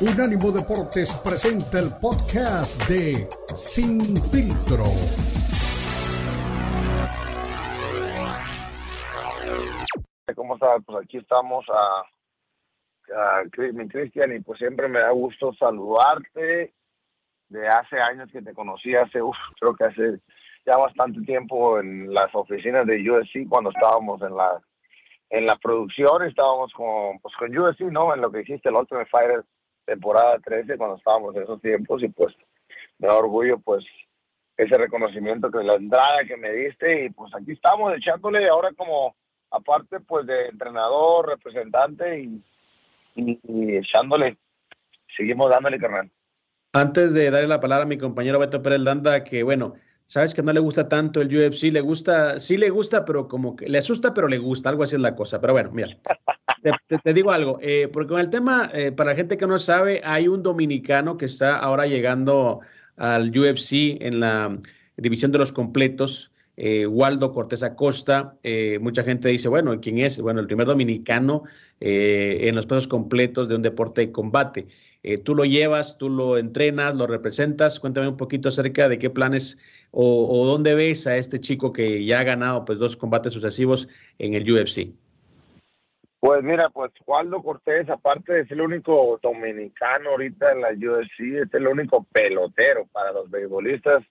Unánimo Deportes presenta el podcast de Sin Filtro. ¿Cómo estás? Pues aquí estamos a, a Cristian y pues siempre me da gusto saludarte. De hace años que te conocí, hace, uf, creo que hace ya bastante tiempo en las oficinas de USC cuando estábamos en la en la producción, estábamos con, pues con USC, ¿no? En lo que hiciste el Ultimate Fighter temporada 13 cuando estábamos en esos tiempos y pues me da orgullo pues ese reconocimiento que la entrada que me diste y pues aquí estamos echándole ahora como aparte pues de entrenador, representante y, y, echándole, seguimos dándole carnal. Antes de darle la palabra a mi compañero Beto Pérez Landa, que bueno, sabes que no le gusta tanto el UFC, le gusta, sí le gusta, pero como que le asusta, pero le gusta, algo así es la cosa. Pero bueno, mira, te, digo algo, eh, porque con el tema, eh, para la gente que no sabe, hay un dominicano que está ahora llegando al UFC en la división de los completos, eh, Waldo Cortés Acosta. mucha gente dice, bueno, ¿quién es? Bueno, el primer dominicano en los pesos completos de un deporte de combate. tú lo llevas, tú lo entrenas, lo representas. Cuéntame un poquito acerca de qué planes o, o dónde ves a este chico que ya ha ganado pues dos combates sucesivos en el UFC. Pues mira, pues Waldo Cortés, aparte de ser el único dominicano ahorita en la UFC, es el único pelotero para los beisbolistas,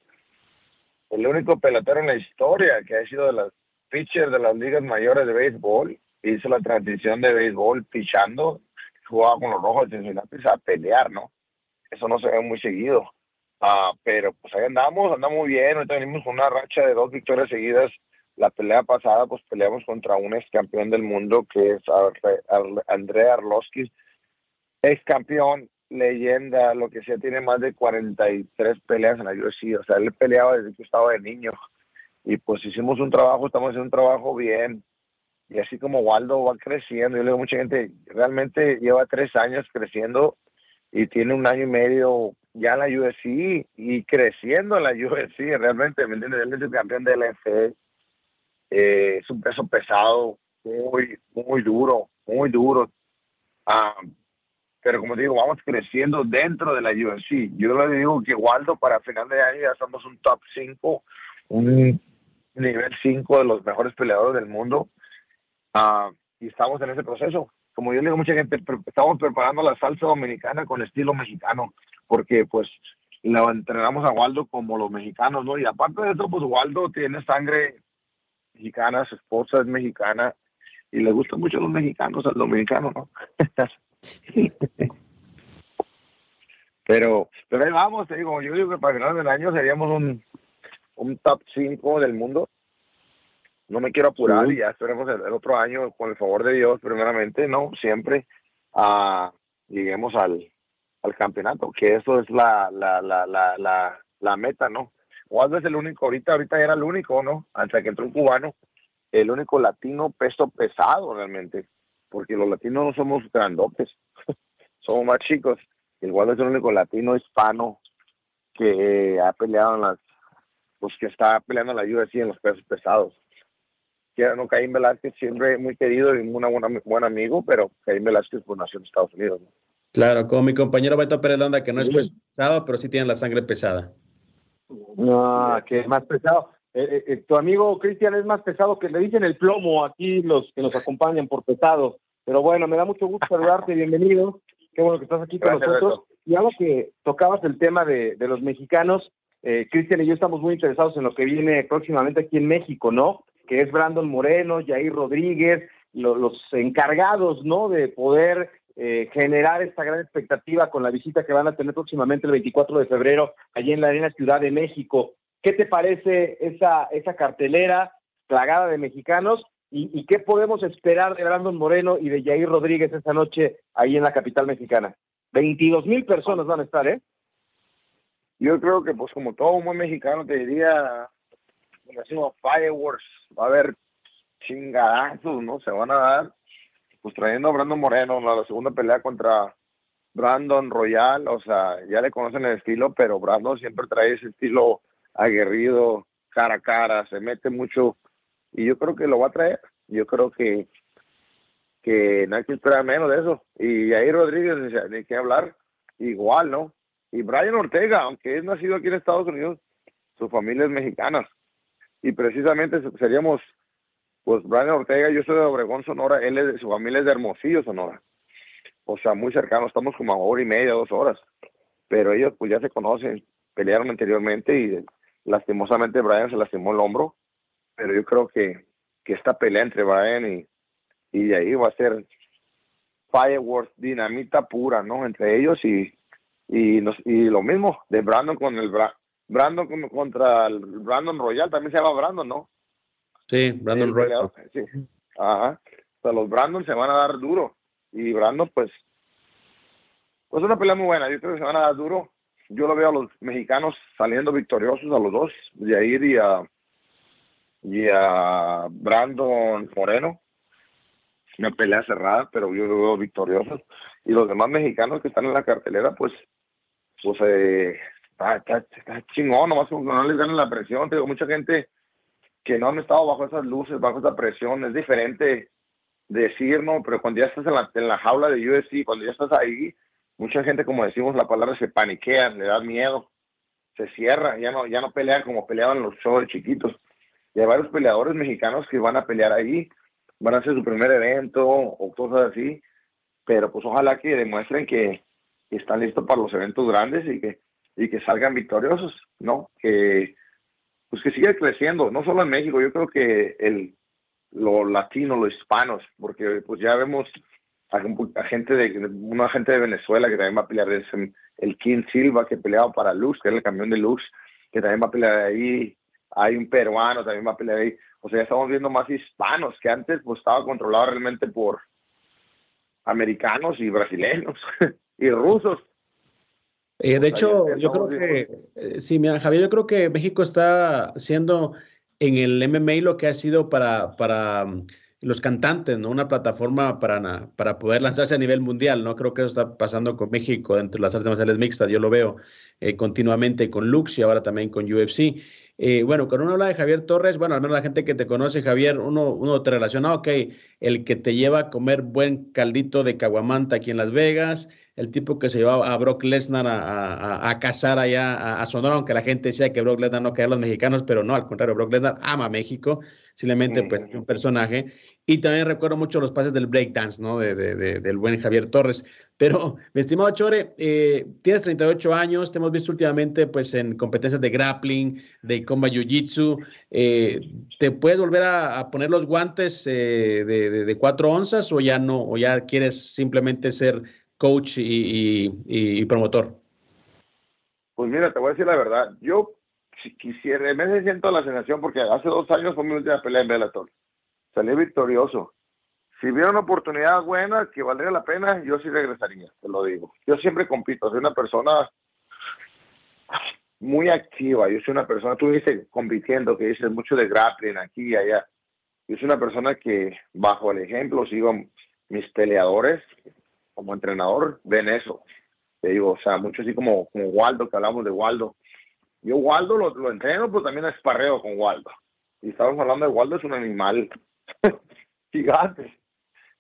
el único pelotero en la historia que ha sido de las pitchers de las ligas mayores de béisbol. Hizo la transición de béisbol pichando, jugaba con los rojos de Cincinnati a pelear, ¿no? Eso no se ve muy seguido. Ah, pero pues ahí andamos, andamos bien. Ahorita venimos con una racha de dos victorias seguidas la pelea pasada, pues peleamos contra un ex campeón del mundo que es Andrea Arlovsky, ex campeón, leyenda, lo que sea, tiene más de 43 peleas en la UFC. O sea, él peleaba desde que estaba de niño. Y pues hicimos un trabajo, estamos haciendo un trabajo bien. Y así como Waldo va creciendo, yo le digo a mucha gente, realmente lleva tres años creciendo y tiene un año y medio ya en la UFC y creciendo en la UFC, realmente, ¿me entiendes? Él es el campeón de la eh, es un peso pesado, muy, muy duro, muy duro. Ah, pero como digo, vamos creciendo dentro de la UFC. Yo le digo que Waldo para final de año ya somos un top 5, un nivel 5 de los mejores peleadores del mundo. Ah, y estamos en ese proceso. Como yo le digo a mucha gente, estamos preparando la salsa dominicana con estilo mexicano, porque pues lo entrenamos a Waldo como los mexicanos, ¿no? Y aparte de eso, pues Waldo tiene sangre mexicana, su esposa es mexicana y le gustan mucho los mexicanos al dominicano, ¿no? pero, pero ahí vamos, te digo, yo digo que para final del año seríamos un, un top 5 del mundo. No me quiero apurar y ya esperemos el, otro año, con el favor de Dios, primeramente, ¿no? Siempre uh, lleguemos al, al campeonato, que eso es la, la, la, la, la, la meta, ¿no? Waldo es el único, ahorita, ahorita era el único, ¿no? Hasta que entró un cubano, el único latino peso pesado realmente, porque los latinos no somos grandotes, somos más chicos. El Waldo es el único latino hispano que ha peleado en las, pues que está peleando en la UFC en los pesos pesados. Que no, Caín Velázquez siempre muy querido y un buen amigo, pero Caín Velázquez pues nació en Estados Unidos. ¿no? Claro, como mi compañero Beto Pérez que no es pesado, pero sí tiene la sangre pesada. No, que es más pesado. Eh, eh, eh, tu amigo Cristian es más pesado que le dicen el plomo aquí los que nos acompañan por pesado. Pero bueno, me da mucho gusto saludarte, bienvenido. Qué bueno que estás aquí con nosotros. Y algo que tocabas el tema de, de los mexicanos, Cristian y yo estamos muy interesados en lo que viene próximamente aquí en México, ¿no? Que es Brandon Moreno, Jair Rodríguez, los encargados, ¿no? De poder eh, generar esta gran expectativa con la visita que van a tener próximamente el 24 de febrero allí en la Arena Ciudad de México. ¿Qué te parece esa, esa cartelera plagada de mexicanos y, qué podemos esperar de Brandon Moreno y de Jair Rodríguez esa noche ahí en la capital mexicana? 22 mil personas van a estar, ¿eh? Yo creo que, pues, como todo un buen mexicano, te diría, como fireworks, va a haber chingadazos, ¿no? Se van a dar pues trayendo a Brandon Moreno, la segunda pelea contra Brandon Royal, o sea, ya le conocen el estilo, pero Brandon siempre trae ese estilo aguerrido, cara a cara, se mete mucho, y yo creo que lo va a traer, yo creo que que no hay que esperar menos de eso, y ahí Rodríguez, ni qué hablar, igual, ¿no? Y Brian Ortega, aunque es nacido aquí en Estados Unidos, su familia es mexicana. Y precisamente seríamos, pues Brian Ortega, yo soy de Obregón, Sonora, él es, su familia es de Hermosillo, Sonora. O sea, muy cercano, estamos como a hora y media, dos horas. Pero ellos pues ya se conocen, pelearon anteriormente y lastimosamente Brian se lastimó el hombro. Pero yo creo que, que esta pelea entre Brian y, y de ahí va a ser fireworks, dinamita pura, ¿no? Entre ellos y, y, y lo mismo de Brandon con el Brandon contra el Brandon Royal, también se llama Brandon, ¿no? Sí, Brandon Royal. Sí. Ajá. O sea, los Brandon se van a dar duro y Brandon pues pues una pelea muy buena, yo creo que se van a dar duro. Yo lo veo a los mexicanos saliendo victoriosos a los dos, Jair y a y a Brandon Moreno una pelea cerrada, pero yo lo veo victoriosos. Y los demás mexicanos que están en la cartelera, pues, pues eh, está, está, chingón, nomás no les ganan la presión. Tengo mucha gente que no han estado bajo esas luces, bajo esa presión. Es diferente decir, ¿no? Pero cuando ya estás en la, en la jaula de UFC, cuando ya estás ahí, mucha gente, como decimos la palabra, se paniquea, le da miedo, se cierra, ya no, ya no pelean como peleaban los shows chiquitos. Y hay varios peleadores mexicanos que van a pelear ahí van a hacer su primer evento o cosas así, pero pues ojalá que demuestren que, están listos para los eventos grandes y que, y que salgan victoriosos, ¿no? Que pues que siga creciendo, no solo en México, yo creo que el lo latino, los hispanos, porque pues ya vemos a, gente de una gente de Venezuela que también va a pelear es el King Silva que peleaba para Lux, que era el campeón de Lux, que también va a pelear ahí, hay un peruano también va a pelear ahí. O sea, ya estamos viendo más hispanos que antes pues estaba controlado realmente por americanos y brasileños y rusos. Eh, de hecho, yo creo que, eh, sí, mira, Javier, yo creo que México está siendo en el MMA lo que ha sido para, para mm, los cantantes, ¿no? Una plataforma para, para poder lanzarse a nivel mundial, ¿no? Creo que eso está pasando con México dentro de las artes marciales mixtas, yo lo veo eh, continuamente con Lux y ahora también con UFC. Eh, bueno, cuando uno habla de Javier Torres, bueno, al menos la gente que te conoce, Javier, uno, uno te relaciona, ok, el que te lleva a comer buen caldito de caguamanta aquí en Las Vegas, el tipo que se llevaba a Brock Lesnar a, a, cazar allá a, Sonora, aunque la gente decía que Brock Lesnar no quería a los mexicanos, pero no, al contrario, Brock Lesnar ama México, simplemente pues un personaje. Y también recuerdo mucho los pases del breakdance, ¿no? De, de, del buen Javier Torres. Pero, mi estimado Chore, eh, tienes 38 años, te hemos visto últimamente pues en competencias de grappling, de combat jiu-jitsu. Eh, ¿Te puedes volver a, poner los guantes eh, de, de, cuatro onzas o ya no? ¿O ya quieres simplemente ser coach y, promotor? Pues mira, te voy a decir la verdad. Yo si quisiera, me siento la sensación porque hace dos años fue mi última pelea en Bellator. Salí victorioso si hubiera una oportunidad buena que valiera la pena, yo sí regresaría, te lo digo. Yo siempre compito, soy una persona muy activa, yo soy una persona, tú dices compitiendo, que dices mucho de grappling aquí y allá. Yo soy una persona que bajo el ejemplo sigo mis peleadores como entrenador, ven eso. Te digo, o sea, mucho así como, como Waldo, que hablamos de Waldo. Yo Waldo lo, lo entreno, pero también esparreo con Waldo. Y estamos hablando de Waldo, es un animal gigante.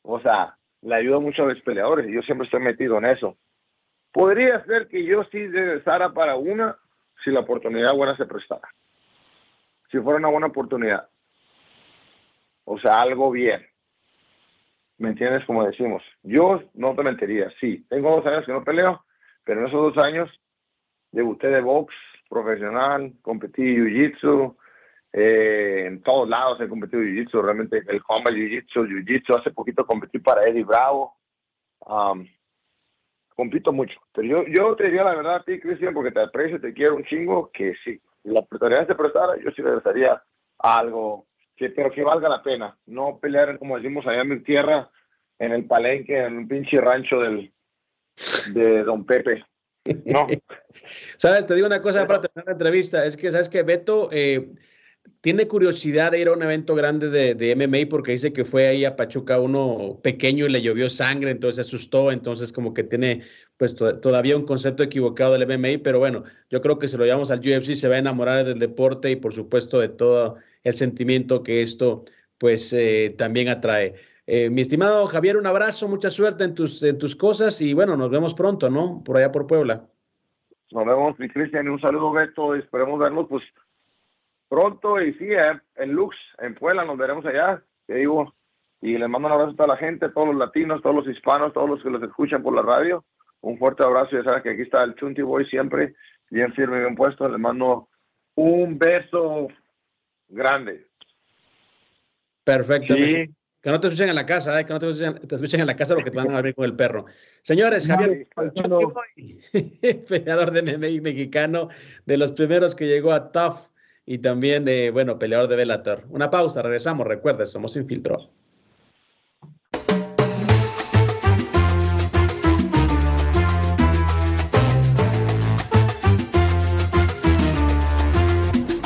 O sea, le ayuda mucho a los peleadores y yo siempre estoy metido en eso. Podría ser que yo sí regresara para una si la oportunidad buena se prestara. Si fuera una buena oportunidad. O sea, algo bien. ¿Me entiendes? Como decimos. Yo no te mentiría. Sí, tengo dos años que no peleo, pero en esos dos años debuté de box profesional, competí jiu-jitsu, eh, en todos lados he competido Jiu-Jitsu, realmente el combat Jiu-Jitsu, Jiu-Jitsu, hace poquito competí para Eddie Bravo. Um, compito mucho, pero yo, yo te diría la verdad a ti, Cristian, porque te aprecio, te quiero un chingo, que si la oportunidad se prestara, yo sí regresaría a algo, que, pero que valga la pena, no pelear, como decimos allá en mi tierra, en el palenque, en un pinche rancho del, de Don Pepe. No. Sabes, te digo una cosa para terminar la entrevista, es que, sabes que Beto, eh, tiene curiosidad de ir a un evento grande de, de, MMA porque dice que fue ahí a Pachuca uno pequeño y le llovió sangre, entonces se asustó, entonces como que tiene pues todavía un concepto equivocado del MMA, pero bueno, yo creo que si lo llevamos al UFC se va a enamorar del deporte y por supuesto de todo el sentimiento que esto pues eh, también atrae. Eh, mi estimado Javier, un abrazo, mucha suerte en tus, en tus cosas y bueno, nos vemos pronto, ¿no? Por allá por Puebla. Nos vemos, mi Cristian, un saludo, Beto, esperemos vernos pues pronto y sí, eh, en Lux, en Puebla, nos veremos allá, te digo, y les mando un abrazo a toda la gente, todos los latinos, todos los hispanos, todos los que los escuchan por la radio, un fuerte abrazo, ya saben que aquí está el Chunti Boy siempre, bien firme, bien puesto, les mando un beso grande. Perfecto. Que no te escuchen en la casa, ¿eh? que no te escuchen, en la casa porque te van a abrir con el perro. Señores, Javier, peleador de MMA mexicano, de los primeros que llegó a TUF y también de, bueno, peleador de Bellator. Una pausa, regresamos, recuerde, somos Infiltro.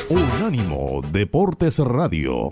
Unánimo Deportes Radio.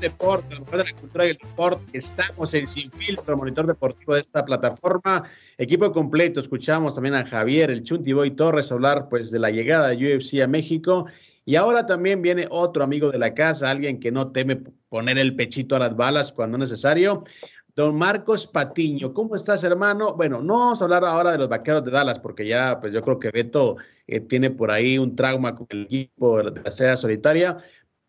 Deporte, lo mejor de la cultura y el deporte. Estamos en Sin Filtro, monitor deportivo de esta plataforma. Equipo completo, escuchamos también a Javier, el Chunti Boy Torres, hablar pues de la llegada de UFC a México. Y ahora también viene otro amigo de la casa, alguien que no teme poner el pechito a las balas cuando necesario. Don Marcos Patiño, ¿cómo estás, hermano? Bueno, no vamos a hablar ahora de los vaqueros de Dallas, porque ya, pues yo creo que Beto eh, tiene por ahí un trauma con el equipo de la estrella solitaria,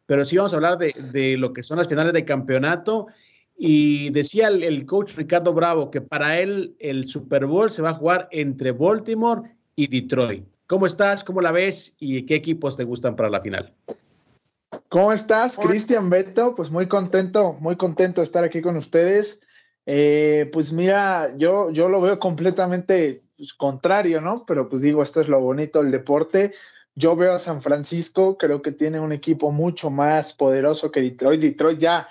pero sí vamos a hablar de, lo que son las finales de campeonato. Y decía el, coach Ricardo Bravo que para él el Super Bowl se va a jugar entre Baltimore y Detroit. ¿Cómo estás? ¿Cómo la ves? ¿Y qué equipos te gustan para la final? ¿Cómo estás, Cristian Beto? Pues muy contento, muy contento de estar aquí con ustedes. Eh, pues mira, yo, yo lo veo completamente pues, contrario, ¿no? Pero pues digo, esto es lo bonito del deporte. Yo veo a San Francisco, creo que tiene un equipo mucho más poderoso que Detroit. Detroit ya,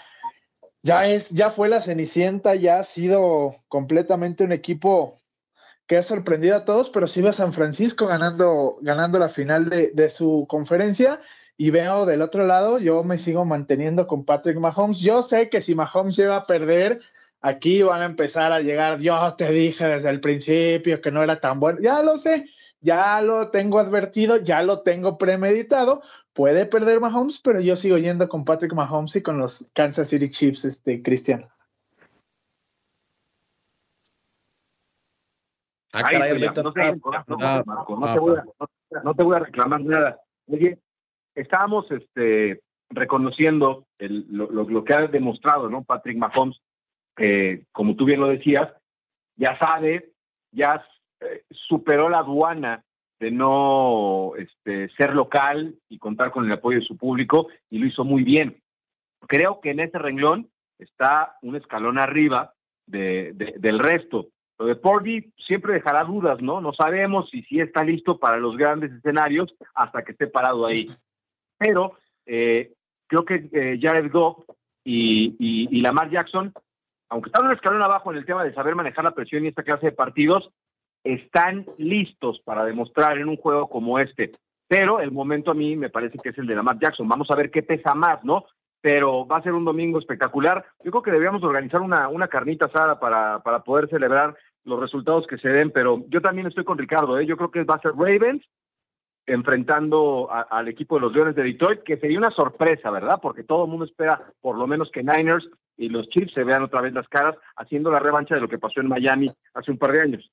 ya es, ya fue la Cenicienta, ya ha sido completamente un equipo que ha sorprendido a todos, pero sí ve a San Francisco ganando, ganando la final de, de su conferencia. Y veo del otro lado, yo me sigo manteniendo con Patrick Mahomes. Yo sé que si Mahomes llega a perder, aquí van a empezar a llegar. Yo te dije desde el principio que no era tan bueno. Ya lo sé, ya lo tengo advertido, ya lo tengo premeditado. Puede perder Mahomes, pero yo sigo yendo con Patrick Mahomes y con los Kansas City Chiefs, este Cristian. no, te voy a, reclamar nada. Oye, estábamos este, reconociendo lo, que ha demostrado, ¿no? Patrick Mahomes, como tú bien lo decías, ya sabe, ya eh, superó la aduana de no este, ser local y contar con el apoyo de su público y lo hizo muy bien. Creo que en ese renglón está un escalón arriba de, del resto. Lo de Porby siempre dejará dudas, ¿no? No sabemos si, si está listo para los grandes escenarios hasta que esté parado ahí. Pero eh, creo que eh, Jared Goff y, y Lamar Jackson, aunque están un escalón abajo en el tema de saber manejar la presión y esta clase de partidos, están listos para demostrar en un juego como este. Pero el momento a mí me parece que es el de Lamar Jackson. Vamos a ver qué pesa más, ¿no? Pero va a ser un domingo espectacular. Yo creo que deberíamos organizar una, una carnita asada para, para poder celebrar los resultados que se den, pero yo también estoy con Ricardo, ¿eh? yo creo que va a ser Ravens enfrentando al equipo de los Leones de Detroit, que sería una sorpresa, ¿verdad? Porque todo el mundo espera por lo menos que Niners y los Chiefs se vean otra vez las caras haciendo la revancha de lo que pasó en Miami hace un par de años.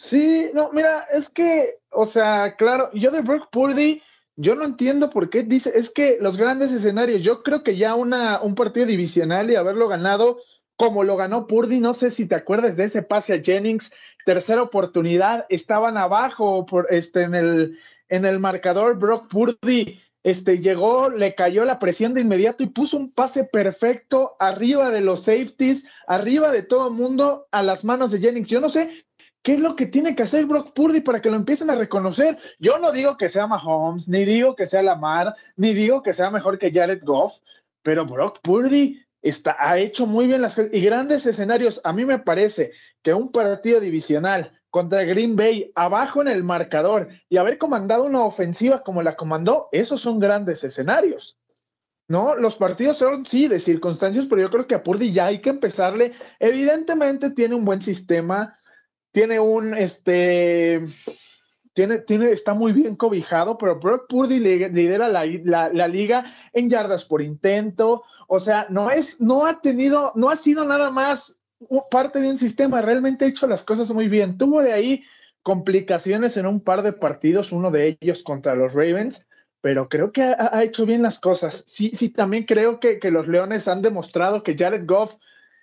Sí, no, mira, es que, o sea, claro, yo de Brock Purdy, yo no entiendo por qué dice, es que los grandes escenarios, yo creo que ya una, un partido divisional y haberlo ganado como lo ganó Purdy, no sé si te acuerdas de ese pase a Jennings, tercera oportunidad, estaban abajo por, este, en, el, en el marcador, Brock Purdy este, llegó, le cayó la presión de inmediato y puso un pase perfecto arriba de los safeties, arriba de todo mundo, a las manos de Jennings. Yo no sé ¿Qué es lo que tiene que hacer Brock Purdy para que lo empiecen a reconocer? Yo no digo que sea Mahomes, ni digo que sea Lamar, ni digo que sea mejor que Jared Goff, pero Brock Purdy está, ha hecho muy bien las y grandes escenarios. A mí me parece que un partido divisional contra Green Bay abajo en el marcador y haber comandado una ofensiva como la comandó, esos son grandes escenarios. ¿no? Los partidos son, sí, de circunstancias, pero yo creo que a Purdy ya hay que empezarle. Evidentemente tiene un buen sistema, tiene un, este, tiene, tiene, está muy bien cobijado, pero Brock Purdy lidera la, la, liga en yardas por intento. O sea, no es, no ha tenido, no ha sido nada más parte de un sistema, realmente ha hecho las cosas muy bien. Tuvo de ahí complicaciones en un par de partidos, uno de ellos contra los Ravens, pero creo que ha, hecho bien las cosas. Sí, sí, también creo que, que, los Leones han demostrado que Jared Goff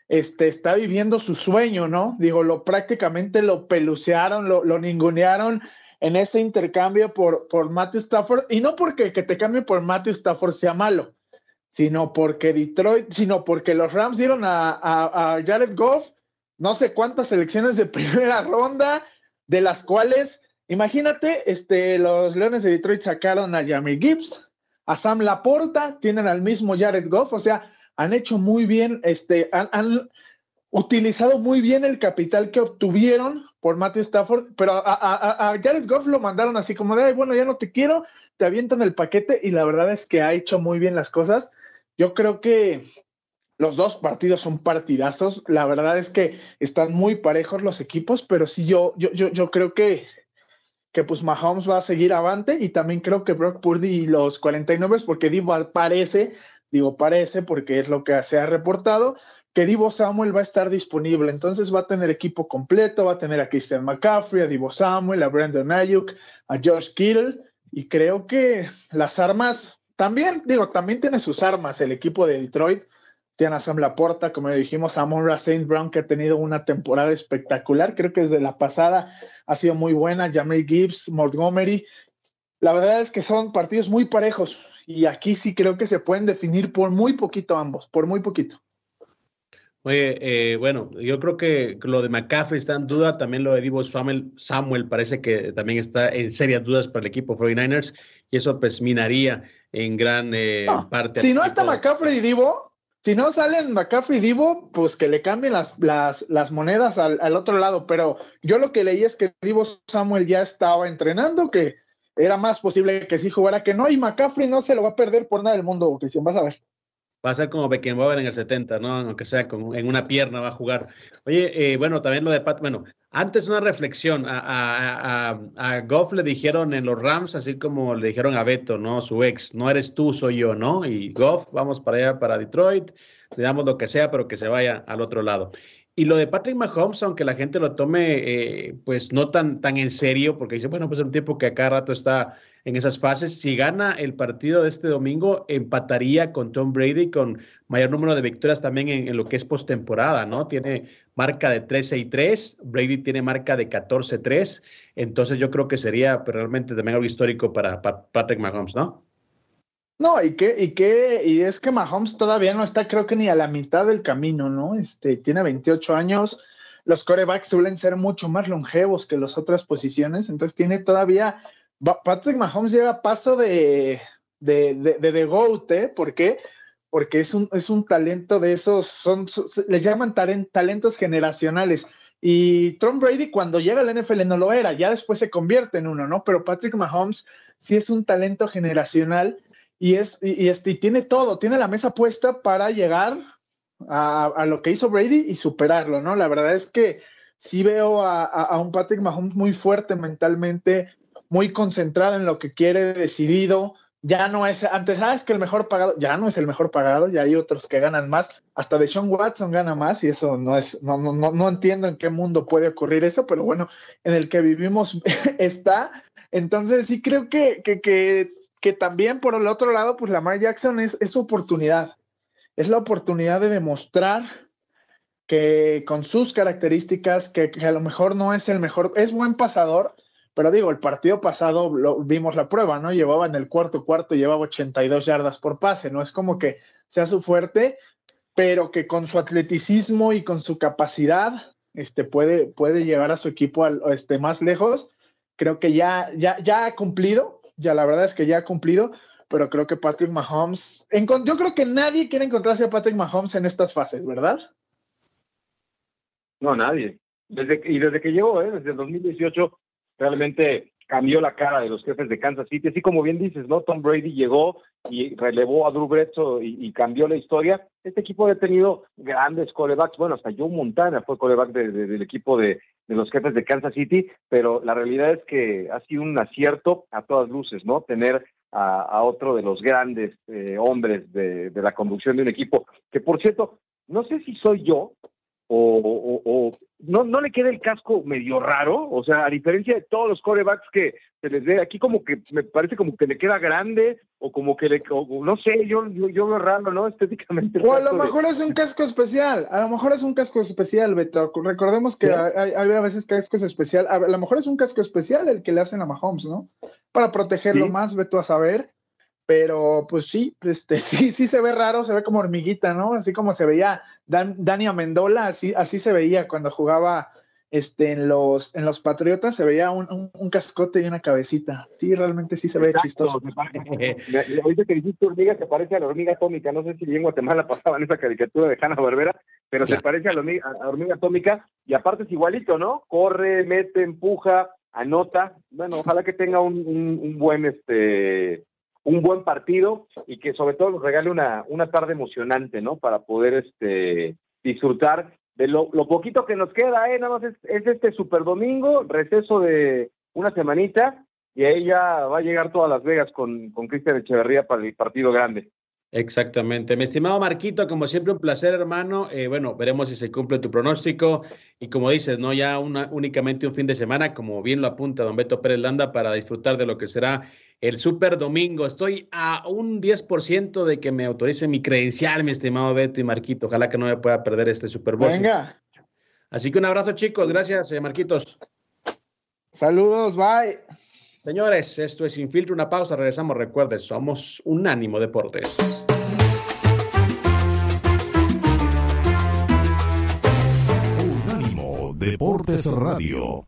este, está viviendo su sueño, ¿no? Digo, lo prácticamente lo pelucearon, lo, ningunearon en ese intercambio por, por Matthew Stafford, y no porque que te cambie por Matthew Stafford sea malo, sino porque Detroit, sino porque los Rams dieron a, a, a Jared Goff no sé cuántas selecciones de primera ronda, de las cuales Imagínate, este, los Leones de Detroit sacaron a Jamie Gibbs, a Sam Laporta, tienen al mismo Jared Goff, o sea, han hecho muy bien, este, han, utilizado muy bien el capital que obtuvieron por Matthew Stafford, pero a, Jared Goff lo mandaron así como de, bueno, ya no te quiero, te avientan el paquete y la verdad es que ha hecho muy bien las cosas. Yo creo que los dos partidos son partidazos, la verdad es que están muy parejos los equipos, pero sí yo, yo, yo, yo creo que que pues Mahomes va a seguir avante y también creo que Brock Purdy y los 49, porque Divo parece, digo parece porque es lo que se ha reportado, que Divo Samuel va a estar disponible, entonces va a tener equipo completo, va a tener a Christian McCaffrey, a Divo Samuel, a Brandon Ayuk, a Josh Kittle y creo que las armas también, digo, también tiene sus armas el equipo de Detroit, tiene a Sam Laporta, como dijimos, a Monra Saint Brown, que ha tenido una temporada espectacular. Creo que desde la pasada ha sido muy buena. Jamie Gibbs, Montgomery. La verdad es que son partidos muy parejos y aquí sí creo que se pueden definir por muy poquito ambos, por muy poquito. Oye, eh, bueno, yo creo que lo de McCaffrey está en duda, también lo de Divo Samuel, Samuel parece que también está en serias dudas para el equipo 49ers y eso pues minaría en gran eh, parte. Si no está McCaffrey y Divo, si no salen McCaffrey y Divo, pues que le cambien las, las, las monedas al, al, otro lado. Pero yo lo que leí es que Divo Samuel ya estaba entrenando, que era más posible que sí jugara que no, y McCaffrey no se lo va a perder por nada del mundo, Cristian, vas a ver. Va a ser como Beckenbauer en el 70, ¿no? Aunque sea con, en una pierna va a jugar. Oye, eh, bueno, también lo de Pat, bueno, antes una reflexión, a, a, a, Goff le dijeron en los Rams, así como le dijeron a Beto, ¿no? Su ex, no eres tú, soy yo, ¿no? Y Goff, vamos para allá, para Detroit, le damos lo que sea, pero que se vaya al otro lado. Y lo de Patrick Mahomes, aunque la gente lo tome, eh, pues no tan, tan en serio, porque dice, bueno, pues es un tiempo que a cada rato está en esas fases. Si gana el partido de este domingo, empataría con Tom Brady con mayor número de victorias también en, lo que es postemporada, ¿no? Tiene marca de 13 y 3, Brady tiene marca de 14-3, entonces yo creo que sería pues, realmente también algo histórico para, Patrick Mahomes, ¿no? No, y que, y que, y es que Mahomes todavía no está, creo que ni a la mitad del camino, ¿no? Este, tiene 28 años, los corebacks suelen ser mucho más longevos que las otras posiciones, entonces tiene todavía Patrick Mahomes lleva paso de, de, de, de, GOAT, ¿eh? ¿Por qué? Porque es un, es un talento de esos, son, les llaman talentos generacionales. Y Tom Brady cuando llega al NFL no lo era, ya después se convierte en uno, ¿no? Pero Patrick Mahomes sí es un talento generacional y, es, y, este, y tiene todo, tiene la mesa puesta para llegar a, a, lo que hizo Brady y superarlo, ¿no? La verdad es que sí veo a, a un Patrick Mahomes muy fuerte mentalmente, muy concentrado en lo que quiere, decidido. Ya no es, antes sabes que el mejor pagado, ya no es el mejor pagado, ya hay otros que ganan más. Hasta de Sean Watson gana más y eso no es, no, no, no, entiendo en qué mundo puede ocurrir eso, pero bueno, en el que vivimos está. Entonces sí creo que, que, que también por el otro lado, pues Lamar Jackson es, su oportunidad. Es la oportunidad de demostrar que con sus características, que, que, a lo mejor no es el mejor, es buen pasador, pero digo, el partido pasado lo, vimos la prueba, ¿no? Llevaba en el cuarto cuarto, llevaba 82 yardas por pase, no es como que sea su fuerte, pero que con su atleticismo y con su capacidad este, puede, puede llevar a su equipo al, este, más lejos. Creo que ya, ya, ya ha cumplido, ya la verdad es que ya ha cumplido, pero creo que Patrick Mahomes, yo creo que nadie quiere encontrarse a Patrick Mahomes en estas fases, ¿verdad? No, nadie. Desde, y desde que llegó, ¿eh? desde el 2018, realmente cambió la cara de los jefes de Kansas City. Así como bien dices, ¿no? Tom Brady llegó y relevó a Drew Bledsoe y, cambió la historia. Este equipo ha tenido grandes corebacks. Bueno, hasta Joe Montana fue coreback del equipo de, los jefes de Kansas City, pero la realidad es que ha sido un acierto a todas luces, ¿no? Tener a, otro de los grandes eh, hombres de, de la conducción de un equipo, que por cierto, no sé si soy yo, o, o, no, no le queda el casco medio raro, o sea, a diferencia de todos los corebacks que se les ve aquí como que me parece como que le queda grande o como que le, no sé, yo, yo, yo veo raro, ¿no? Estéticamente. O a lo mejor es un casco especial, a lo mejor es un casco especial, Beto. Recordemos que hay, hay, a veces cascos especial, a lo mejor es un casco especial el que le hacen a Mahomes, ¿no? Para protegerlo más, Beto, a saber. Pero pues sí, este, sí, sí se ve raro, se ve como hormiguita, ¿no? Así como se veía Dan, Dani Amendola, así, así se veía cuando jugaba este, en, los, en los Patriotas, se veía un, un, cascote y una cabecita. Sí, realmente sí se ve chistoso. Ahorita que dijiste hormiga, se parece a la hormiga atómica. No sé si en Guatemala pasaban esa caricatura de Hanna Barbera, pero se parece a la hormiga, a hormiga atómica y aparte es igualito, ¿no? Corre, mete, empuja, anota. Bueno, ojalá que tenga un, un, un buen este un buen partido y que sobre todo regale una, una tarde emocionante, ¿no? Para poder este, disfrutar de lo, poquito que nos queda, ¿eh? Nada más es, este super domingo, receso de una semanita, y ahí ya va a llegar todas Las Vegas con, con Cristian Echeverría para el partido grande. Exactamente. Mi estimado Marquito, como siempre, un placer, hermano. Eh, bueno, veremos si se cumple tu pronóstico. Y como dices, no ya únicamente un fin de semana, como bien lo apunta don Beto Pérez Landa, para disfrutar de lo que será el Super Domingo. Estoy a un 10% de que me autorice mi credencial, mi estimado Beto y Marquito. Ojalá que no me pueda perder este Super Bowl. Venga. Así que un abrazo, chicos. Gracias, eh, Marquitos. Saludos, bye. Señores, esto es Infiltro, una pausa. Regresamos. Recuerden, somos Unánimo Deportes. Unánimo Deportes Radio.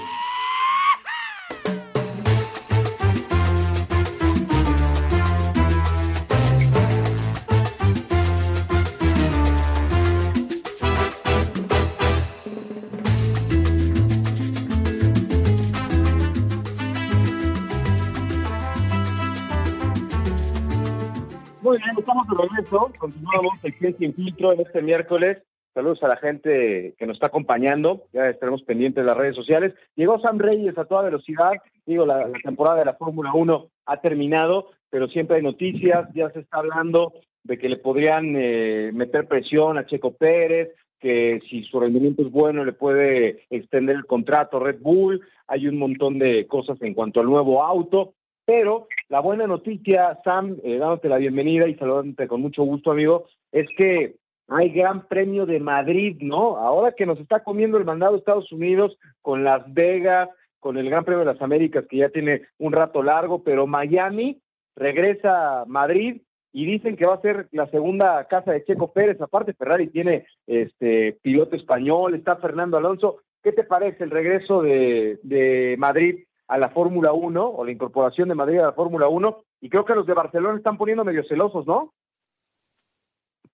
De regreso. Continuamos Ciencia Sin Filtro en este miércoles. Saludos a la gente que nos está acompañando. Ya estaremos pendientes de las redes sociales. Llegó Sam Reyes a toda velocidad. Digo, la, temporada de la Fórmula 1 ha terminado, pero siempre hay noticias. Ya se está hablando de que le podrían eh, meter presión a Checo Pérez, que si su rendimiento es bueno le puede extender el contrato a Red Bull. Hay un montón de cosas en cuanto al nuevo auto. Pero la buena noticia, Sam, eh, dándote la bienvenida y saludándote con mucho gusto, amigo, es que hay Gran Premio de Madrid, ¿no? Ahora que nos está comiendo el mandado de Estados Unidos con Las Vegas, con el Gran Premio de las Américas, que ya tiene un rato largo, pero Miami regresa a Madrid y dicen que va a ser la segunda casa de Checo Pérez. Aparte, Ferrari tiene este piloto español, está Fernando Alonso. ¿Qué te parece el regreso de, de Madrid a la Fórmula 1 o la incorporación de Madrid a la Fórmula 1 y creo que los de Barcelona están poniendo medio celosos, ¿no?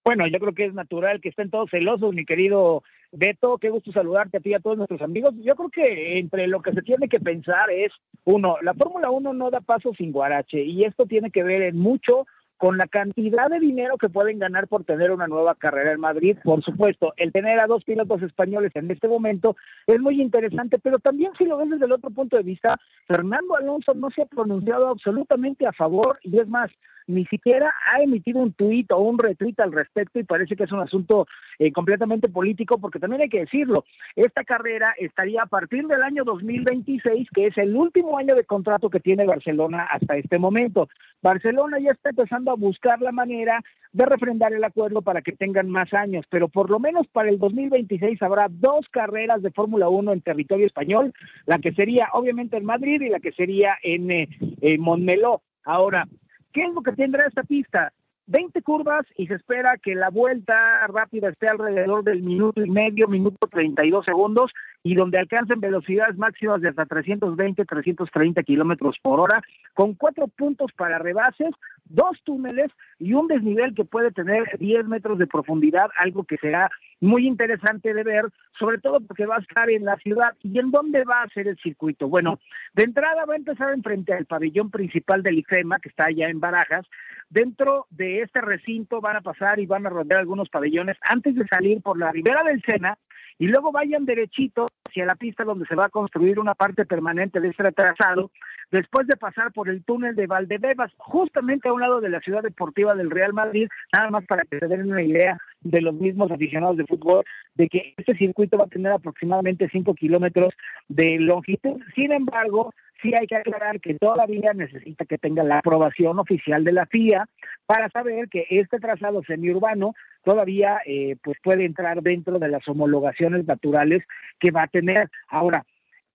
Bueno, yo creo que es natural que estén todos celosos, mi querido Beto. Qué gusto saludarte a ti y a todos nuestros amigos. Yo creo que entre lo que se tiene que pensar es, uno, la Fórmula 1 no da paso sin guarache y esto tiene que ver en mucho con la cantidad de dinero que pueden ganar por tener una nueva carrera en Madrid. Por supuesto, el tener a dos pilotos españoles en este momento es muy interesante, pero también si lo ves desde el otro punto de vista, Fernando Alonso no se ha pronunciado absolutamente a favor y es más, ni siquiera ha emitido un tuit o un retweet al respecto y parece que es un asunto eh, completamente político porque también hay que decirlo, esta carrera estaría a partir del año 2026, que es el último año de contrato que tiene Barcelona hasta este momento. Barcelona ya está empezando a buscar la manera de refrendar el acuerdo para que tengan más años, pero por lo menos para el 2026 habrá dos carreras de Fórmula 1 en territorio español, la que sería obviamente en Madrid y la que sería en, eh, Montmeló. Ahora, ¿qué es lo que tendrá esta pista? 20 curvas y se espera que la vuelta rápida esté alrededor del minuto y medio, minuto 32 segundos y donde alcancen velocidades máximas de hasta 320, 330 kilómetros por hora, con cuatro puntos para rebases, dos túneles y un desnivel que puede tener 10 metros de profundidad, algo que será muy interesante de ver, sobre todo porque va a estar en la ciudad. ¿Y en dónde va a ser el circuito? Bueno, de entrada va a empezar enfrente al pabellón principal del IFEMA, que está allá en Barajas. Dentro de este recinto van a pasar y van a rodear algunos pabellones antes de salir por la ribera del Sena y luego vayan derechito hacia la pista donde se va a construir una parte permanente de este trazado, después de pasar por el túnel de Valdebebas, justamente a un lado de la ciudad deportiva del Real Madrid, nada más para que se den una idea de los mismos aficionados de fútbol, de que este circuito va a tener aproximadamente 5 kilómetros de longitud. Sin embargo, sí hay que aclarar que todavía necesita que tenga la aprobación oficial de la FIA para saber que este trazado semiurbano todavía eh, pues puede entrar dentro de las homologaciones naturales que va a tener. Ahora,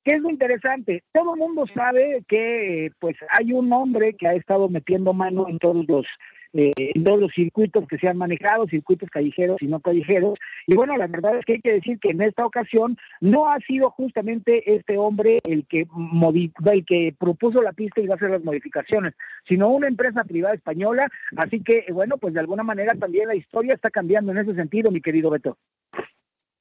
¿Qué es lo interesante? Todo el mundo sabe que pues hay un hombre que ha estado metiendo mano en todos los eh, en todos los circuitos que se han manejado, circuitos callejeros y no callejeros. Y bueno, la verdad es que hay que decir que en esta ocasión no ha sido justamente este hombre el que el que propuso la pista y va a hacer las modificaciones, sino una empresa privada española. Así que, bueno, pues de alguna manera también la historia está cambiando en ese sentido, mi querido Beto.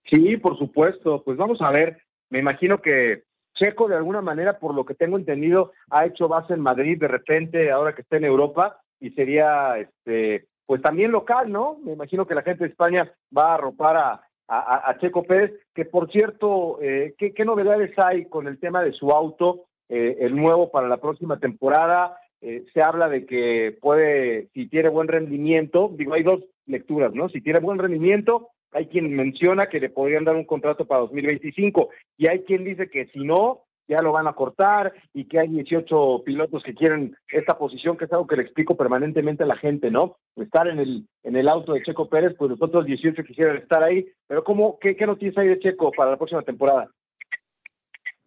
Sí, por supuesto. Pues vamos a ver. Me imagino que Checo, de alguna manera, por lo que tengo entendido, ha hecho base en Madrid de repente, ahora que está en Europa, y sería, este, pues también local, ¿no? Me imagino que la gente de España va a arropar a, a, Checo Pérez, que por cierto, eh, ¿qué, ¿qué, novedades hay con el tema de su auto, eh, el nuevo para la próxima temporada? Eh, se habla de que puede, si tiene buen rendimiento, digo, hay dos lecturas, ¿no? Si tiene buen rendimiento, hay quien menciona que le podrían dar un contrato para 2025 y hay quien dice que si no, ya lo van a cortar y que hay 18 pilotos que quieren esta posición, que es algo que le explico permanentemente a la gente, ¿no? Estar en el en el auto de Checo Pérez, pues los otros 18 quisieran estar ahí, pero ¿cómo, qué, qué noticias hay de Checo para la próxima temporada?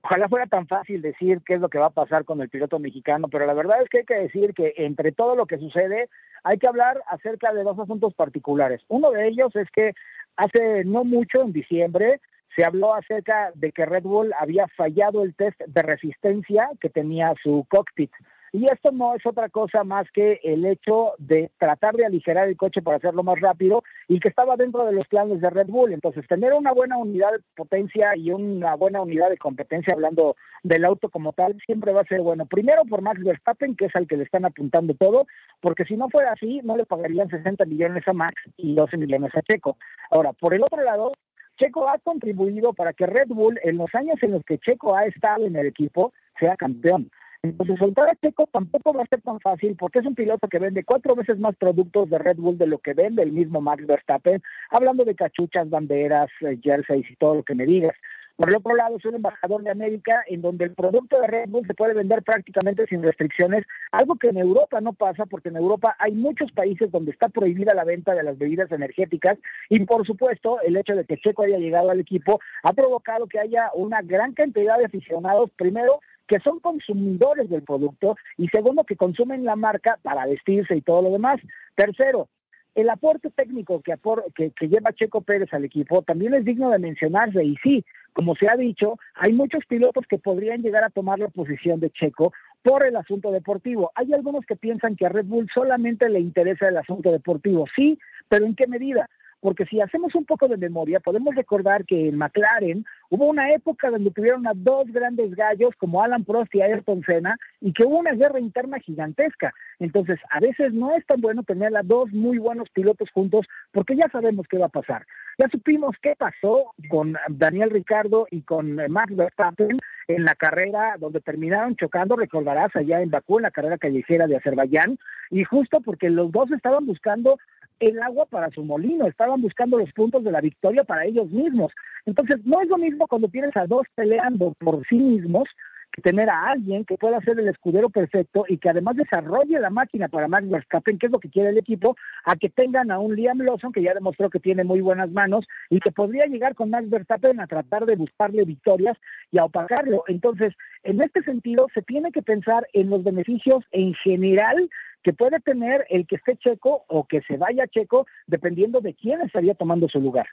Ojalá fuera tan fácil decir qué es lo que va a pasar con el piloto mexicano, pero la verdad es que hay que decir que entre todo lo que sucede, hay que hablar acerca de dos asuntos particulares. Uno de ellos es que hace no mucho, en diciembre, se habló acerca de que Red Bull había fallado el test de resistencia que tenía su cockpit. Y esto no es otra cosa más que el hecho de tratar de aligerar el coche para hacerlo más rápido y que estaba dentro de los planes de Red Bull. Entonces, tener una buena unidad de potencia y una buena unidad de competencia, hablando del auto como tal, siempre va a ser bueno. Primero por Max Verstappen, que es al que le están apuntando todo, porque si no fuera así, no le pagarían 60 millones a Max y 12 millones a Checo. Ahora, por el otro lado, Checo ha contribuido para que Red Bull, en los años en los que Checo ha estado en el equipo, sea campeón. Entonces, soltar a Checo tampoco va a ser tan fácil porque es un piloto que vende cuatro veces más productos de Red Bull de lo que vende el mismo Max Verstappen, hablando de cachuchas, banderas, eh, jerseys y todo lo que me digas. Por el otro lado, es un embajador de América en donde el producto de Red Bull se puede vender prácticamente sin restricciones, algo que en Europa no pasa porque en Europa hay muchos países donde está prohibida la venta de las bebidas energéticas y por supuesto el hecho de que Checo haya llegado al equipo ha provocado que haya una gran cantidad de aficionados, primero que son consumidores del producto y segundo que consumen la marca para vestirse y todo lo demás. Tercero, el aporte técnico que, que, que, lleva Checo Pérez al equipo también es digno de mencionarse y sí, como se ha dicho, hay muchos pilotos que podrían llegar a tomar la posición de Checo por el asunto deportivo. Hay algunos que piensan que a Red Bull solamente le interesa el asunto deportivo, sí, pero ¿en qué medida? Porque si hacemos un poco de memoria, podemos recordar que en McLaren hubo una época donde tuvieron a dos grandes gallos como Alan Prost y Ayrton Senna y que hubo una guerra interna gigantesca. Entonces, a veces no es tan bueno tener a dos muy buenos pilotos juntos porque ya sabemos qué va a pasar. Ya supimos qué pasó con Daniel Ricardo y con Max Verstappen en la carrera donde terminaron chocando, recordarás, allá en Bakú, en la carrera callejera de Azerbaiyán, y justo porque los dos estaban buscando el agua para su molino, estaban buscando los puntos de la victoria para ellos mismos. Entonces, no es lo mismo cuando tienes a dos peleando por sí mismos que tener a alguien que pueda ser el escudero perfecto y que además desarrolle la máquina para Max Verstappen, que es lo que quiere el equipo, a que tengan a un Liam Lawson que ya demostró que tiene muy buenas manos y que podría llegar con Max Verstappen a tratar de buscarle victorias y a opacarlo. Entonces, en este sentido, se tiene que pensar en los beneficios en general que puede tener el que esté checo o que se vaya checo, dependiendo de quién estaría tomando su lugar.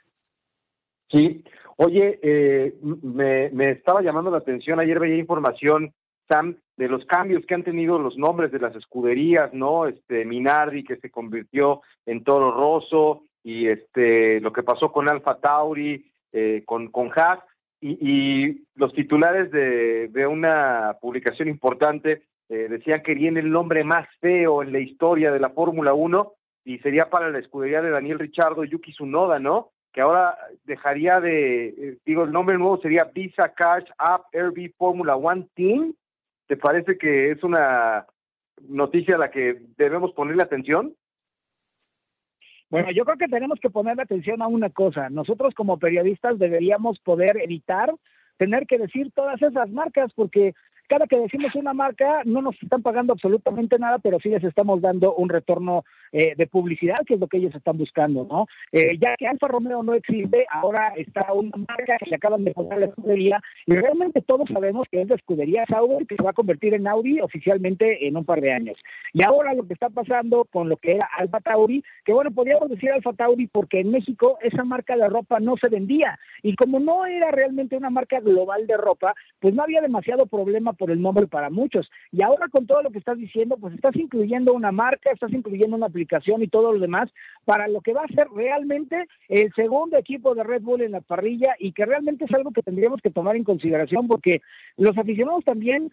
Sí, oye, eh, me, me estaba llamando la atención, ayer veía información, Sam, de los cambios que han tenido los nombres de las escuderías, ¿no? Este Minardi que se convirtió en Toro Rosso y este lo que pasó con Alfa Tauri, eh, con, con Haas, y, y, los titulares de, de una publicación importante eh, decían que viene el nombre más feo en la historia de la Fórmula 1 y sería para la escudería de Daniel Richardo Yuki Tsunoda, ¿no? Que ahora dejaría de, eh, digo, el nombre nuevo sería Visa Cash App RB Formula One Team. ¿Te parece que es una noticia a la que debemos ponerle atención? Bueno, yo creo que tenemos que ponerle atención a una cosa. Nosotros como periodistas deberíamos poder evitar tener que decir todas esas marcas porque cada que decimos una marca no nos están pagando absolutamente nada, pero sí les estamos dando un retorno eh, de publicidad, que es lo que ellos están buscando, ¿no? Eh, ya que Alfa Romeo no existe, ahora está una marca que le acaban de poner la escudería y realmente todos sabemos que es la escudería Sauber que se va a convertir en Audi oficialmente en un par de años. Y ahora lo que está pasando con lo que era Alfa Tauri, que bueno, podríamos decir Alfa Tauri porque en México esa marca de ropa no se vendía y como no era realmente una marca global de ropa, pues no había demasiado problema por el nombre para muchos. Y ahora con todo lo que estás diciendo, pues estás incluyendo una marca, estás incluyendo una aplicación y todo lo demás para lo que va a ser realmente el segundo equipo de Red Bull en la parrilla y que realmente es algo que tendríamos que tomar en consideración porque los aficionados también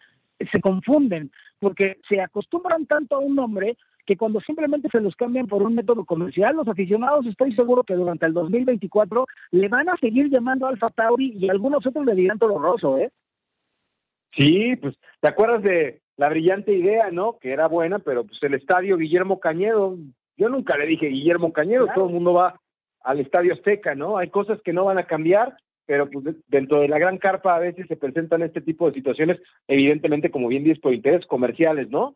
se confunden porque se acostumbran tanto a un nombre que cuando simplemente se los cambian por un método comercial, los aficionados estoy seguro que durante el 2024 le van a seguir llamando Alfa Tauri y algunos otros le dirán Toro Rosso, ¿eh? Sí, pues, ¿te acuerdas de la brillante idea, no? Que era buena, pero pues el estadio Guillermo Cañedo, yo nunca le dije Guillermo Cañedo, todo el mundo va al estadio Azteca, ¿no? Hay cosas que no van a cambiar, pero pues dentro de la gran carpa a veces se presentan este tipo de situaciones, evidentemente, como bien dices, por intereses comerciales, ¿no?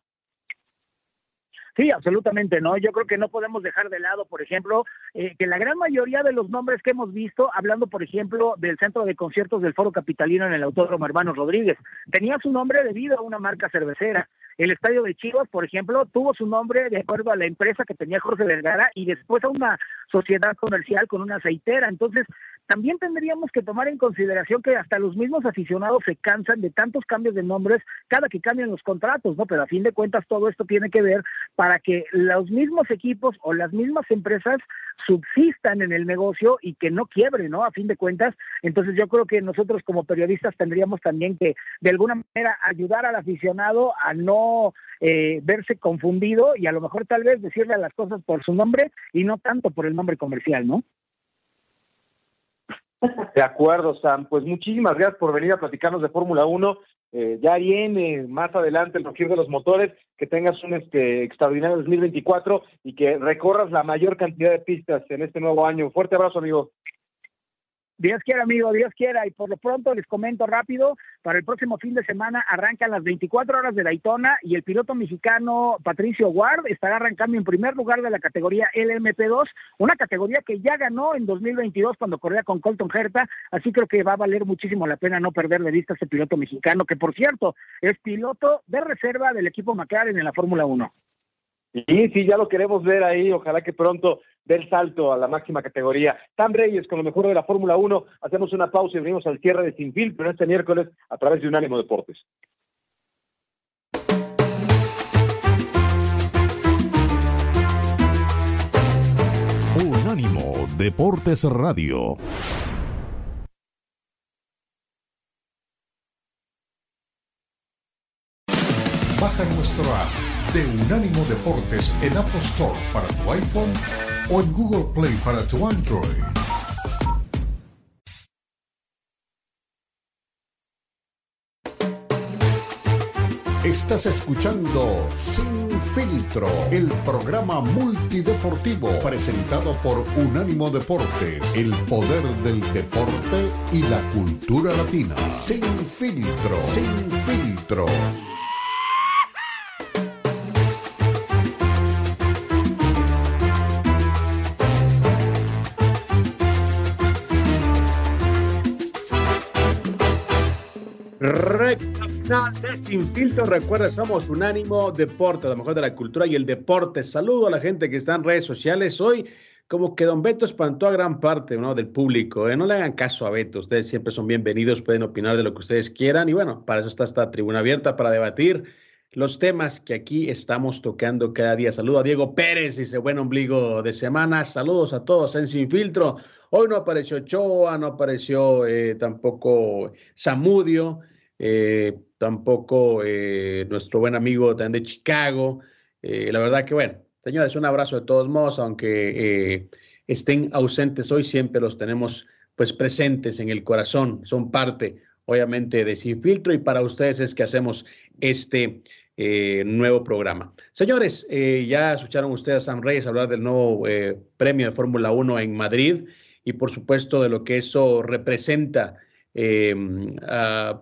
Sí, absolutamente no. Yo creo que no podemos dejar de lado, por ejemplo, eh, que la gran mayoría de los nombres que hemos visto, hablando, por ejemplo, del centro de conciertos del Foro Capitalino en el Autódromo Hermanos Rodríguez, tenía su nombre debido a una marca cervecera. El estadio de Chivas, por ejemplo, tuvo su nombre de acuerdo a la empresa que tenía Jorge Vergara y después a una sociedad comercial con una aceitera. Entonces, también tendríamos que tomar en consideración que hasta los mismos aficionados se cansan de tantos cambios de nombres cada que cambian los contratos, ¿no? Pero a fin de cuentas todo esto tiene que ver para que los mismos equipos o las mismas empresas subsistan en el negocio y que no quiebre, ¿no? A fin de cuentas, entonces yo creo que nosotros como periodistas tendríamos también que de alguna manera ayudar al aficionado a no eh, verse confundido y a lo mejor tal vez decirle a las cosas por su nombre y no tanto por el nombre comercial, ¿no? De acuerdo, Sam. Pues muchísimas gracias por venir a platicarnos de Fórmula 1. Eh, ya viene más adelante el rugir de los motores, que tengas un este, extraordinario 2024 y que recorras la mayor cantidad de pistas en este nuevo año. Fuerte abrazo, amigo. Dios quiera, amigo, Dios quiera. Y por lo pronto les comento rápido, para el próximo fin de semana arrancan las 24 horas de Daytona y el piloto mexicano Patricio Ward estará arrancando en primer lugar de la categoría LMP2, una categoría que ya ganó en 2022 cuando corría con Colton Herta, así creo que va a valer muchísimo la pena no perder de vista a este piloto mexicano, que por cierto es piloto de reserva del equipo McLaren en la Fórmula 1. Sí, sí, ya lo queremos ver ahí. Ojalá que pronto dé el salto a la máxima categoría. Sam Reyes con lo mejor de la Fórmula 1. Hacemos una pausa y venimos al cierre de Sin Filtro este miércoles a través de Unánimo Deportes. Unánimo Deportes Radio. Baja nuestro app de Unánimo Deportes en Apple Store para tu iPhone o en Google Play para tu Android. Estás escuchando Sin Filtro, el programa multideportivo presentado por Unánimo Deportes, el poder del deporte y la cultura latina. Sin Filtro, Sin Filtro. De Sin Filtro, recuerda, somos Unánimo Deporte, lo mejor de la cultura y el deporte. Saludo a la gente que está en redes sociales. Hoy, como que Don Beto espantó a gran parte ¿no? del público. ¿eh? No le hagan caso a Beto, ustedes siempre son bienvenidos, pueden opinar de lo que ustedes quieran. Y bueno, para eso está esta tribuna abierta, para debatir los temas que aquí estamos tocando cada día. Saludo a Diego Pérez, dice buen ombligo de semana. Saludos a todos en Sin Filtro. Hoy no apareció Choa, no apareció eh, tampoco Samudio. Eh, tampoco eh, nuestro buen amigo también de Chicago. Eh, la verdad que bueno, señores, un abrazo de todos modos, aunque estén ausentes hoy, siempre los tenemos pues presentes en el corazón, son parte obviamente de Sin Filtro y para ustedes es que hacemos este nuevo programa. Señores, ya escucharon ustedes a Sam Reyes hablar del nuevo premio de Fórmula 1 en Madrid y por supuesto de lo que eso representa eh,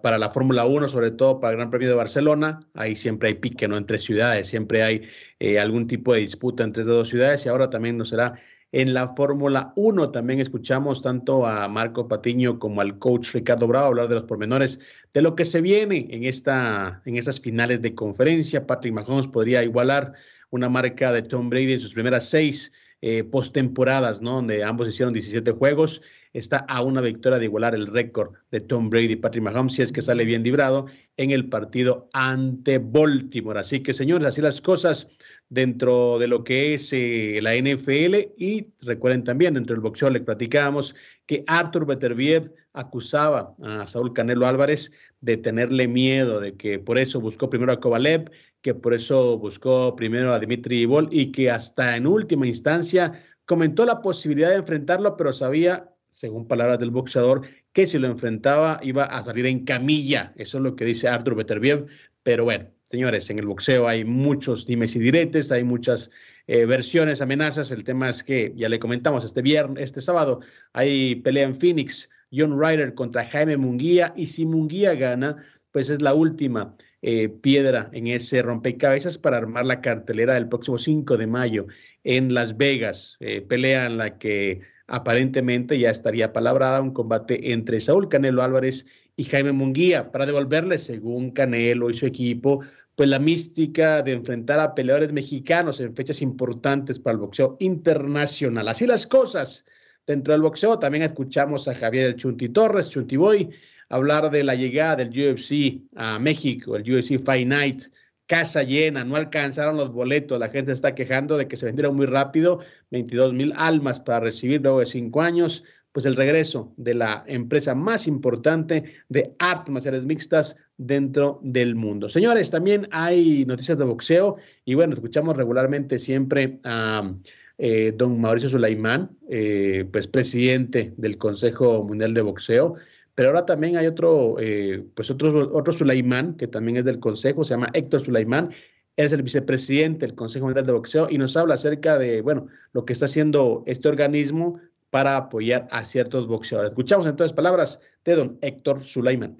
para la Fórmula 1, sobre todo para el Gran Premio de Barcelona. Ahí siempre hay pique ¿no? entre ciudades, siempre hay eh, algún tipo de disputa entre dos ciudades y ahora también no será en la Fórmula 1. También escuchamos tanto a Marco Patiño como al coach Ricardo Bravo hablar de los pormenores de lo que se viene en, esta, en estas finales de conferencia. Patrick Mahomes podría igualar una marca de Tom Brady en sus primeras seis eh, postemporadas, ¿no? donde ambos hicieron 17 juegos está a una victoria de igualar el récord de Tom Brady y Patrick Mahomes si es que sale bien librado en el partido ante Baltimore. Así que, señores, así las cosas dentro de lo que es eh, la NFL y recuerden también dentro del boxeo le platicábamos que Arthur Beterbiev acusaba a Saúl Canelo Álvarez de tenerle miedo, de que por eso buscó primero a Kovalev, que por eso buscó primero a Dimitri Ivol y que hasta en última instancia comentó la posibilidad de enfrentarlo, pero sabía según palabras del boxeador, que si lo enfrentaba iba a salir en camilla. Eso es lo que dice Arthur Beterbiev. Pero bueno, señores, en el boxeo hay muchos dimes y diretes, hay muchas eh, versiones, amenazas. El tema es que, ya le comentamos, este viernes, este sábado, hay pelea en Phoenix, John Ryder contra Jaime Munguía, y si Munguía gana, pues es la última eh, piedra en ese rompecabezas para armar la cartelera del próximo 5 de mayo en Las Vegas. Eh, pelea en la que aparentemente ya estaría palabrada un combate entre Saúl Canelo Álvarez y Jaime Munguía para devolverle, según Canelo y su equipo, pues la mística de enfrentar a peleadores mexicanos en fechas importantes para el boxeo internacional. Así las cosas dentro del boxeo. También escuchamos a Javier El Chunti Torres, Chunti Boy, hablar de la llegada del UFC a México, el UFC Fight Night casa llena, no alcanzaron los boletos, la gente está quejando de que se vendieron muy rápido, 22 mil almas para recibir luego de cinco años, pues el regreso de la empresa más importante de artes marciales mixtas dentro del mundo. Señores, también hay noticias de boxeo y bueno, escuchamos regularmente siempre a eh, don Mauricio Sulaimán, eh, pues presidente del Consejo Mundial de Boxeo, pero ahora también hay otro, eh, pues otro, otro Sulaimán, que también es del Consejo, se llama Héctor Sulaimán, es el vicepresidente del Consejo Mundial de Boxeo y nos habla acerca de, bueno, lo que está haciendo este organismo para apoyar a ciertos boxeadores. Escuchamos entonces palabras de don Héctor Sulaimán.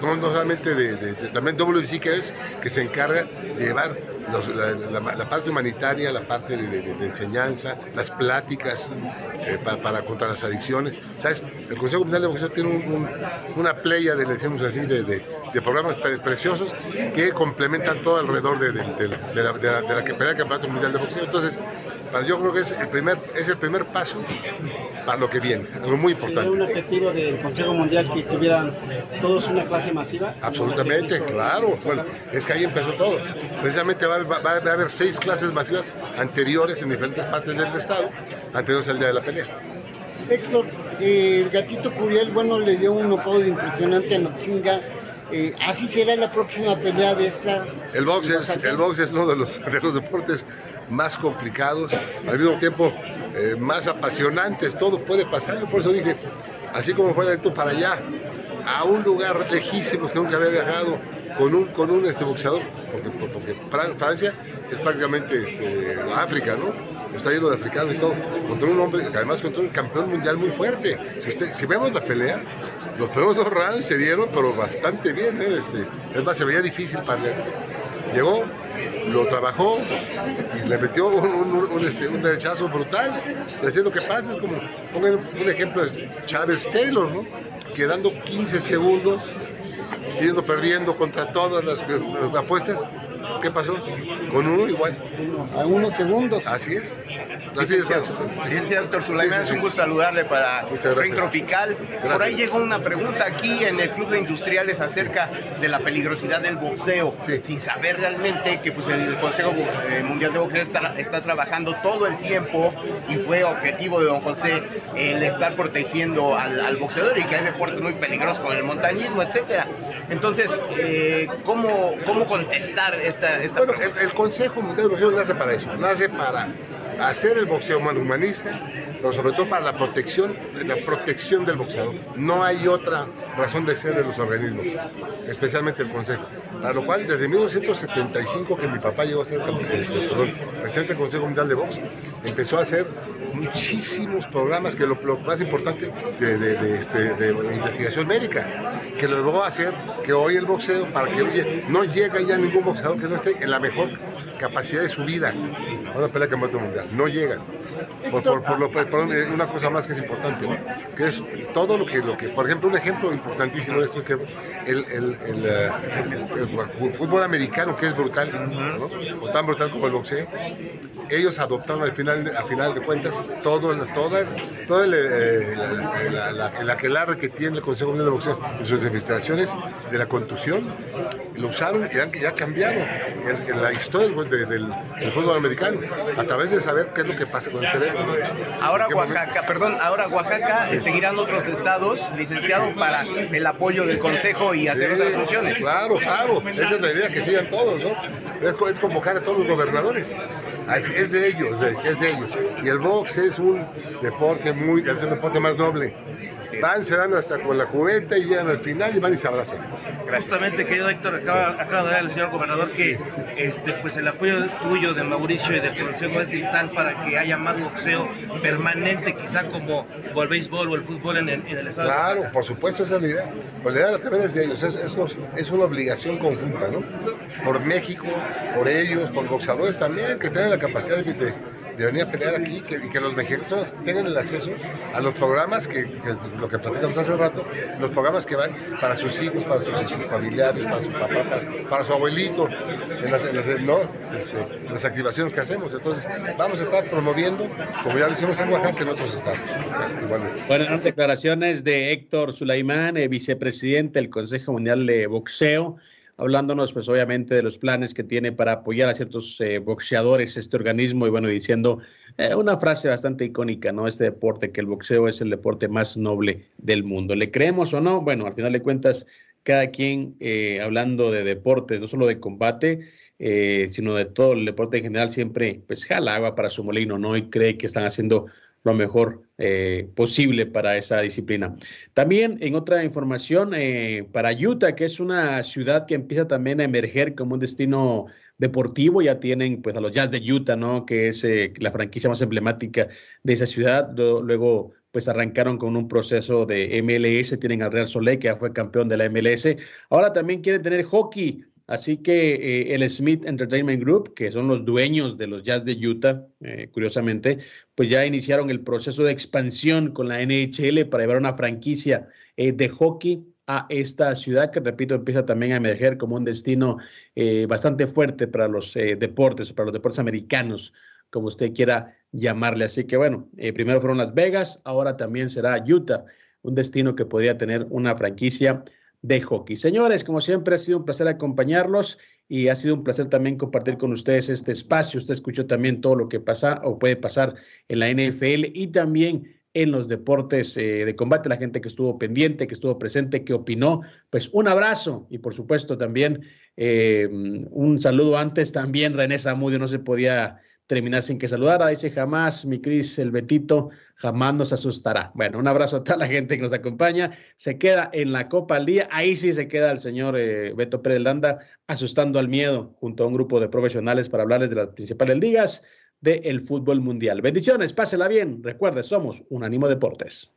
no, solamente de, de, de también WC que se encarga de llevar la, parte humanitaria, la parte de, enseñanza, las pláticas eh, para, contra las adicciones. ¿Sabes? El Consejo Mundial de Boxeo tiene una playa, de, decimos así, de, programas preciosos que complementan todo alrededor de, la, la pelea el Campeonato Mundial de Boxeo. Entonces, yo creo que es el primer, es el primer paso para lo que viene, algo muy importante. ¿Sería un objetivo del Consejo Mundial que tuvieran todos una clase masiva? Absolutamente, claro. Bueno, es que ahí empezó todo. Precisamente va, a haber seis clases masivas anteriores en diferentes partes del Estado, anteriores al día de la pelea. Héctor, el gatito Curiel, bueno, le dio un apodo impresionante a Nochinga. Eh, ¿Así será la próxima pelea de esta? El box, es, el box es uno de los, de los deportes más complicados, al mismo tiempo eh, más apasionantes, todo puede pasar. Yo por eso dije, así como fue el evento para allá, a un lugar lejísimo que nunca había viajado con un, con un este, boxeador, porque, porque Francia es prácticamente este, África, ¿no? Está lleno de africanos y todo, contra un hombre, además contra un campeón mundial muy fuerte. Si, usted, si vemos la pelea, los primeros dos rounds se dieron, pero bastante bien. ¿eh? Este, es más, se veía difícil para. Llegó, lo trabajó y le metió un, este, un, derechazo brutal. Haciendo que pasa, es como, pongan un ejemplo, es Chávez Taylor, ¿no? Quedando 15 segundos, yendo perdiendo contra todas las apuestas. ¿Qué pasó? Con uno igual. A unos segundos. Así es. Así es, sí, doctor Sulaimán, es un gusto saludarle para Ring Tropical. Por ahí llegó una pregunta aquí en el Club de Industriales acerca de la peligrosidad del boxeo, sin saber realmente que pues, el Consejo eh, Mundial de Boxeo está, trabajando todo el tiempo y fue objetivo de don José el estar protegiendo al, boxeador y que hay deportes muy peligrosos como el montañismo, etcétera. Entonces, eh, ¿cómo, ¿cómo contestar esta, esta bueno, el, el, Consejo Mundial de Boxeo nace para eso, nace para hacer el boxeo humanista, pero sobre todo para la protección, la protección del boxeador. No hay otra razón de ser de los organismos, especialmente el Consejo. Para lo cual, desde 1975, que mi papá llegó a ser presidente del Consejo Mundial de Box, empezó a hacer muchísimos programas, que lo, más importante de, este, de, investigación médica, que lo logró hacer que hoy el boxeo, para que no llegue ya ningún boxeador que no esté en la mejor capacidad de su vida a una pelea mundial. No llegan. Por, por, lo, una cosa más que es importante, que es todo lo que, lo que, por ejemplo, un ejemplo importantísimo de esto es que el, el, el, eh, fútbol americano, que es brutal, o tan brutal como el boxeo, ellos adoptaron al final, al final de cuentas todo, toda, todo el, eh, la, la, aquelarre que tiene el Consejo Mundial de Boxeo en sus investigaciones de la contusión, lo usaron y han, ya cambiado la historia del, del, fútbol americano a través de saber qué es lo que pasa con el. Ahora Oaxaca, perdón, ahora Oaxaca eh, seguirán otros estados, licenciado, para el apoyo del Consejo y hacer otras funciones. Claro, claro, esa es la idea, que sigan todos, ¿no? Es, es convocar a todos los gobernadores es de ellos, es de ellos. Y el box es un deporte muy, es el deporte más noble. Van, se dan hasta con la cubeta y llegan al final y van y se abrazan. Justamente, querido Héctor, acaba, acaba de dar el señor gobernador que este, pues el apoyo tuyo de Mauricio y del Consejo es vital para que haya más boxeo permanente, quizá como el béisbol o el fútbol en el, en el estado. Claro, por supuesto, esa es la idea. Pues la idea también es de ellos, es, es, es, una obligación conjunta, ¿no? Por México, por ellos, por boxeadores también, que tienen la capacidad de, de venir a pelear aquí que, y que los mexicanos tengan el acceso a los programas que, lo que platicamos hace rato, los programas que van para sus hijos, para sus, familiares, para su papá, para, su abuelito, en las, este, las, activaciones que hacemos. Entonces, vamos a estar promoviendo, como ya lo hicimos en Oaxaca, en otros estados. Bueno, declaraciones de Héctor Sulaimán, eh, vicepresidente del Consejo Mundial de Boxeo hablándonos pues obviamente de los planes que tiene para apoyar a ciertos eh, boxeadores este organismo y bueno, diciendo eh, una frase bastante icónica, ¿no? Este deporte, que el boxeo es el deporte más noble del mundo. ¿Le creemos o no? Bueno, al final de cuentas, cada quien eh, hablando de deportes, no solo de combate, sino de todo el deporte en general, siempre pues jala agua para su molino, ¿no? Y cree que están haciendo lo mejor eh, posible para esa disciplina. También en otra información, eh, para Utah, que es una ciudad que empieza también a emerger como un destino deportivo, ya tienen pues a los Jazz de Utah, ¿no? Que es eh, la franquicia más emblemática de esa ciudad. Luego pues arrancaron con un proceso de MLS, tienen al Real Soleil, que ya fue campeón de la MLS. Ahora también quieren tener hockey, Así que eh, el Smith Entertainment Group, que son los dueños de los Jazz de Utah, eh, curiosamente, pues ya iniciaron el proceso de expansión con la NHL para llevar una franquicia eh, de hockey a esta ciudad que, repito, empieza también a emerger como un destino bastante fuerte para los deportes, para los deportes americanos, como usted quiera llamarle. Así que bueno, primero fueron Las Vegas, ahora también será Utah, un destino que podría tener una franquicia de hockey. Señores, como siempre ha sido un placer acompañarlos y ha sido un placer también compartir con ustedes este espacio. Usted escuchó también todo lo que pasa o puede pasar en la NFL y también en los deportes eh, de combate, la gente que estuvo pendiente, que estuvo presente, que opinó, pues un abrazo y por supuesto también eh, un saludo antes también René Zamudio, no se podía terminar sin que saludara. Dice jamás, mi Cris, el Betito, jamás nos asustará. Bueno, un abrazo a toda la gente que nos acompaña. Se queda en la Copa al día. Ahí sí se queda el señor eh, Beto Pérez Landa asustando al miedo junto a un grupo de profesionales para hablarles de las principales ligas del fútbol mundial. Bendiciones, pásela bien. Recuerde, somos un ánimo Deportes.